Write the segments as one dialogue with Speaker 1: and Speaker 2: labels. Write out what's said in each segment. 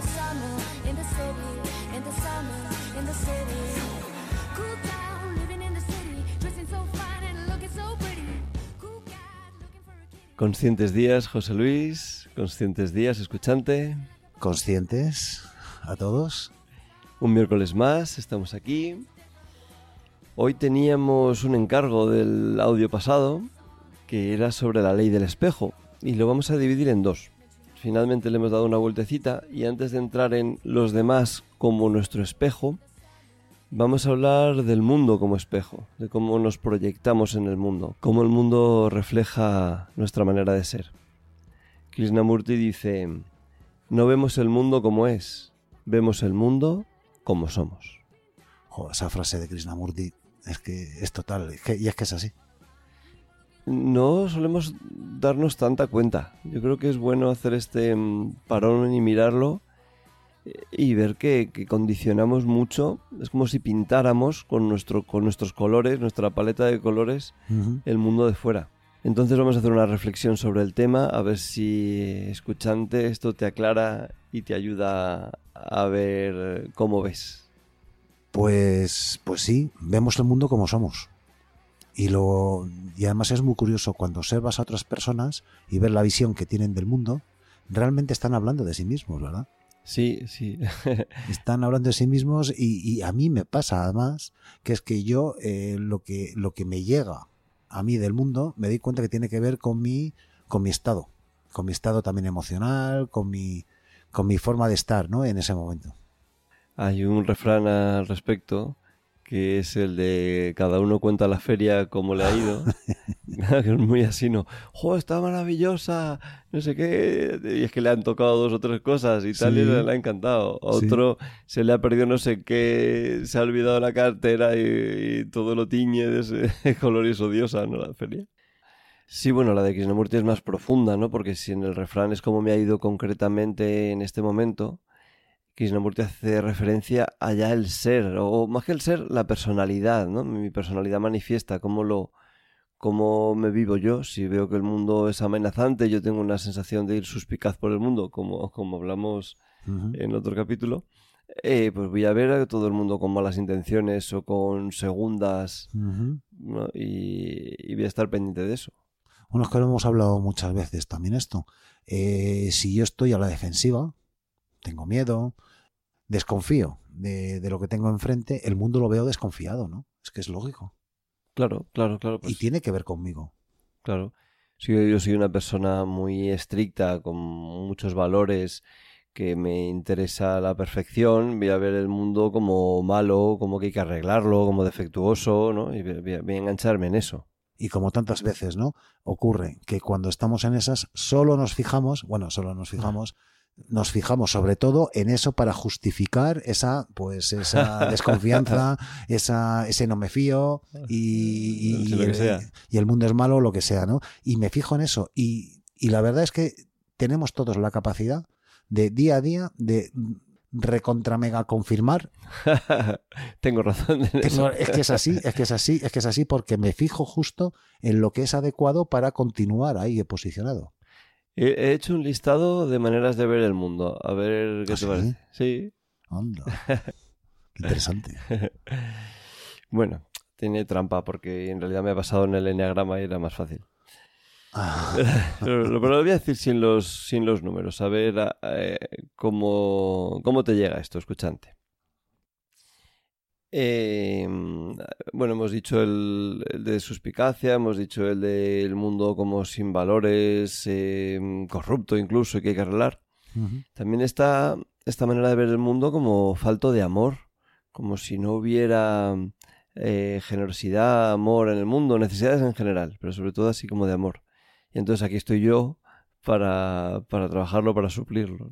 Speaker 1: The nights in the summer in the city, in the summer in the city. Cool down, living in the city, dressing so fine and looking so pretty. Cool cat looking for a kitty.
Speaker 2: Conscientes días, José Luis. Conscientes días, escuchante.
Speaker 3: conscientes a todos.
Speaker 2: Un miércoles más, estamos aquí. Hoy teníamos un encargo del audio pasado que era sobre la ley del espejo y lo vamos a dividir en dos. Finalmente le hemos dado una vueltecita y antes de entrar en los demás como nuestro espejo, vamos a hablar del mundo como espejo, de cómo nos proyectamos en el mundo, cómo el mundo refleja nuestra manera de ser. Krishnamurti dice, no vemos el mundo como es, vemos el mundo como somos.
Speaker 3: Esa frase de Krishnamurti es que es total, y es que es así.
Speaker 2: No solemos darnos tanta cuenta. Yo creo que es bueno hacer este mm, parón y mirarlo eh, y ver que, que condicionamos mucho. Es como si pintáramos con, nuestro, con nuestros colores, nuestra paleta de colores, el mundo de fuera. Entonces vamos a hacer una reflexión sobre el tema, a ver si escuchante esto te aclara y te ayuda a ver cómo ves.
Speaker 3: Pues, pues sí, vemos el mundo como somos. Y, lo, y además es muy curioso cuando observas a otras personas y ves la visión que tienen del mundo, realmente están hablando de sí mismos, ¿verdad?
Speaker 2: Sí, sí.
Speaker 3: Están hablando de sí mismos y, y a mí me pasa además que es que yo eh, lo, que, lo que me llega a mí del mundo me doy cuenta que tiene que ver con mi, con mi estado, con mi estado también emocional, con mi, con mi forma de estar ¿no? en ese momento.
Speaker 2: Hay un refrán al respecto que es el de cada uno cuenta la feria como le ha ido. que es muy así, ¿no? ¡Jo, está maravillosa! No sé qué. Y es que le han tocado dos o tres cosas y tal, y
Speaker 3: Sí.
Speaker 2: le, le ha encantado. A
Speaker 3: Sí.
Speaker 2: otro se le ha perdido no sé qué, se ha olvidado la cartera y, y todo lo tiñe de ese color y es odiosa, ¿no? La feria. Sí, bueno, la de Krishnamurti es más profunda, ¿no? Porque si en el refrán es como me ha ido concretamente en este momento, Krishnamurti hace referencia a ya el ser, o más que el ser, la personalidad, ¿no? Mi personalidad manifiesta, cómo lo, cómo me vivo yo. Si veo que el mundo es amenazante, yo tengo una sensación de ir suspicaz por el mundo, como, como hablamos
Speaker 3: Ujú.
Speaker 2: en otro capítulo. eh, pues voy a ver a todo el mundo con malas intenciones o con segundas
Speaker 3: Ujú.
Speaker 2: ¿no? y, y voy a estar pendiente de eso.
Speaker 3: Bueno, es que lo hemos hablado muchas veces también esto. Eh, si yo estoy a la defensiva, tengo miedo, desconfío de, de lo que tengo enfrente, el mundo lo veo desconfiado, ¿no? Es que es lógico.
Speaker 2: Claro, claro, claro. Pues,
Speaker 3: y tiene que ver conmigo.
Speaker 2: Claro. Si yo, soy una persona muy estricta, con muchos valores, que me interesa la perfección, voy a ver el mundo como malo, como que hay que arreglarlo, como defectuoso, ¿no? Y voy, voy a- voy a engancharme en eso.
Speaker 3: Y como tantas veces, ¿no? Ocurre que cuando estamos en esas, solo nos fijamos, bueno, solo nos fijamos, nos fijamos sobre todo en eso para justificar esa, pues, esa desconfianza, esa, ese no me fío y, y- el mundo es malo, lo que sea, ¿no? Y me fijo en eso. Y, y la verdad es que tenemos todos la capacidad de día a día de recontra mega confirmar
Speaker 2: Tengo razón en eso.
Speaker 3: es que es así, es que es así, es que es así porque me fijo justo en lo que es adecuado para continuar ahí posicionado.
Speaker 2: He, he hecho un listado de maneras de ver el mundo. A ver qué
Speaker 3: ¿Ah,
Speaker 2: te
Speaker 3: sí?
Speaker 2: parece. Sí.
Speaker 3: Anda. Interesante.
Speaker 2: Bueno, tiene trampa porque en realidad me ha pasado en el enneagrama y era más fácil.
Speaker 3: Ah,
Speaker 2: Pero, lo- pero lo voy a decir sin los, sin los números, a ver eh, cómo, cómo te llega esto, escuchante. Eh, bueno, hemos dicho el, el de suspicacia, hemos dicho el del mundo como sin valores, eh, corrupto incluso, y que hay que arreglar. También está esta manera de ver el mundo como falto de amor, como si no hubiera eh, generosidad, amor en el mundo, necesidades en general, pero sobre todo así como de amor. Y entonces aquí estoy yo para, para trabajarlo, para suplirlo.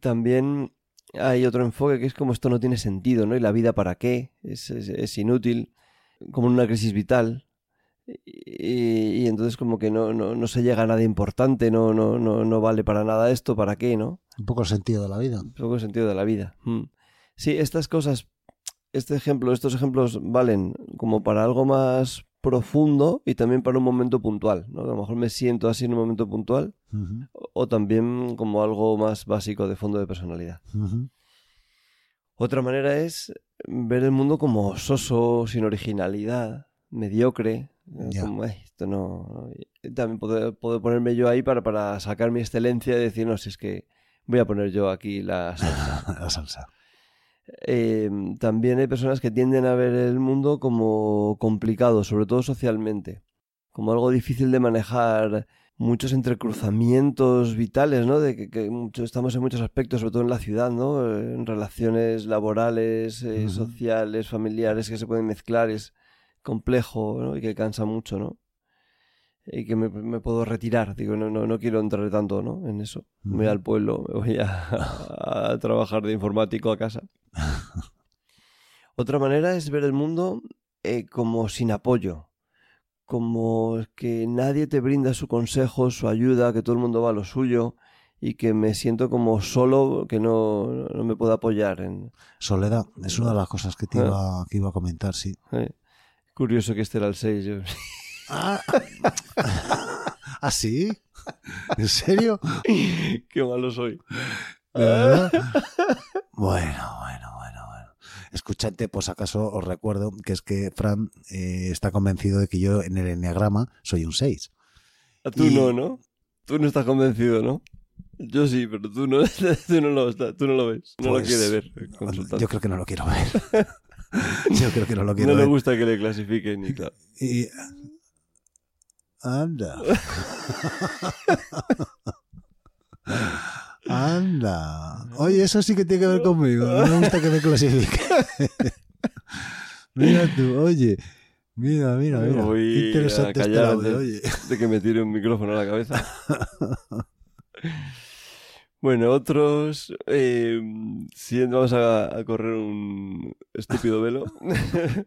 Speaker 2: También hay otro enfoque que es como esto no tiene sentido, ¿no? ¿Y la vida para qué? Es, es- es inútil, como en una crisis vital. Y, y entonces como que no, no, no se llega a nada importante, no, no, no, no vale para nada esto, ¿para qué, no?
Speaker 3: Un poco el sentido de la vida.
Speaker 2: Un poco el sentido de la vida. Mm. Sí, estas cosas, este ejemplo, estos ejemplos valen como para algo más profundo y también para un momento puntual, ¿no? A lo mejor me siento así en un momento puntual o, o también como algo más básico de fondo de personalidad. Otra manera es ver el mundo como soso, sin originalidad, mediocre. ¿no?
Speaker 3: Ya.
Speaker 2: Como, "Ay, esto no, no". Y También puedo, puedo ponerme yo ahí para, para sacar mi excelencia y decir, no, si es que voy a poner yo aquí la salsa.
Speaker 3: La salsa.
Speaker 2: Eh, también hay personas que tienden a ver el mundo como complicado, sobre todo socialmente, como algo difícil de manejar, muchos entrecruzamientos vitales, ¿no? De que, que mucho- estamos en muchos aspectos, sobre todo en la ciudad, ¿no? Eh, En relaciones laborales, eh, sociales, familiares que se pueden mezclar, es complejo, ¿no? Y que cansa mucho, ¿no? Y que me, me puedo retirar, digo, no, no, no quiero entrar tanto, ¿no? En eso. Me voy al pueblo, me voy a, a trabajar de informático a casa. Otra manera es ver el mundo eh, como sin apoyo, como que nadie te brinda su consejo, su ayuda, que todo el mundo va a lo suyo y que me siento como solo, que no, no me puedo apoyar. En,
Speaker 3: Soledad, es una de las cosas que te
Speaker 2: Ah.
Speaker 3: iba, que iba a comentar, sí.
Speaker 2: eh. Curioso que este era el 6. yo-
Speaker 3: Ah, ¿Ah, sí? ¿En serio?
Speaker 2: Qué malo soy.
Speaker 3: Bueno. Escuchante, pues acaso os recuerdo que es que Fran eh, está convencido de que yo en el enneagrama soy un 6.
Speaker 2: Ah, Tú
Speaker 3: Y-
Speaker 2: no, ¿no? Tú no estás convencido, ¿no? Yo sí, pero tú no, tú no, lo, tú no lo ves. No
Speaker 3: Pues,
Speaker 2: lo quiere ver. consultante.
Speaker 3: Yo creo que no lo quiero ver. Yo creo que no lo quiero
Speaker 2: no le
Speaker 3: ver.
Speaker 2: gusta que le clasifiquen y claro.
Speaker 3: Y... Anda. Anda. Oye, eso sí que tiene que ver conmigo. No me gusta que me clasifique. mira tú, oye. Mira, mira, mira.
Speaker 2: Voy
Speaker 3: Qué interesante este audio,
Speaker 2: de-
Speaker 3: oye.
Speaker 2: de que me tire un micrófono a la cabeza. bueno, otros. Eh, sí, vamos a, a correr un estúpido velo.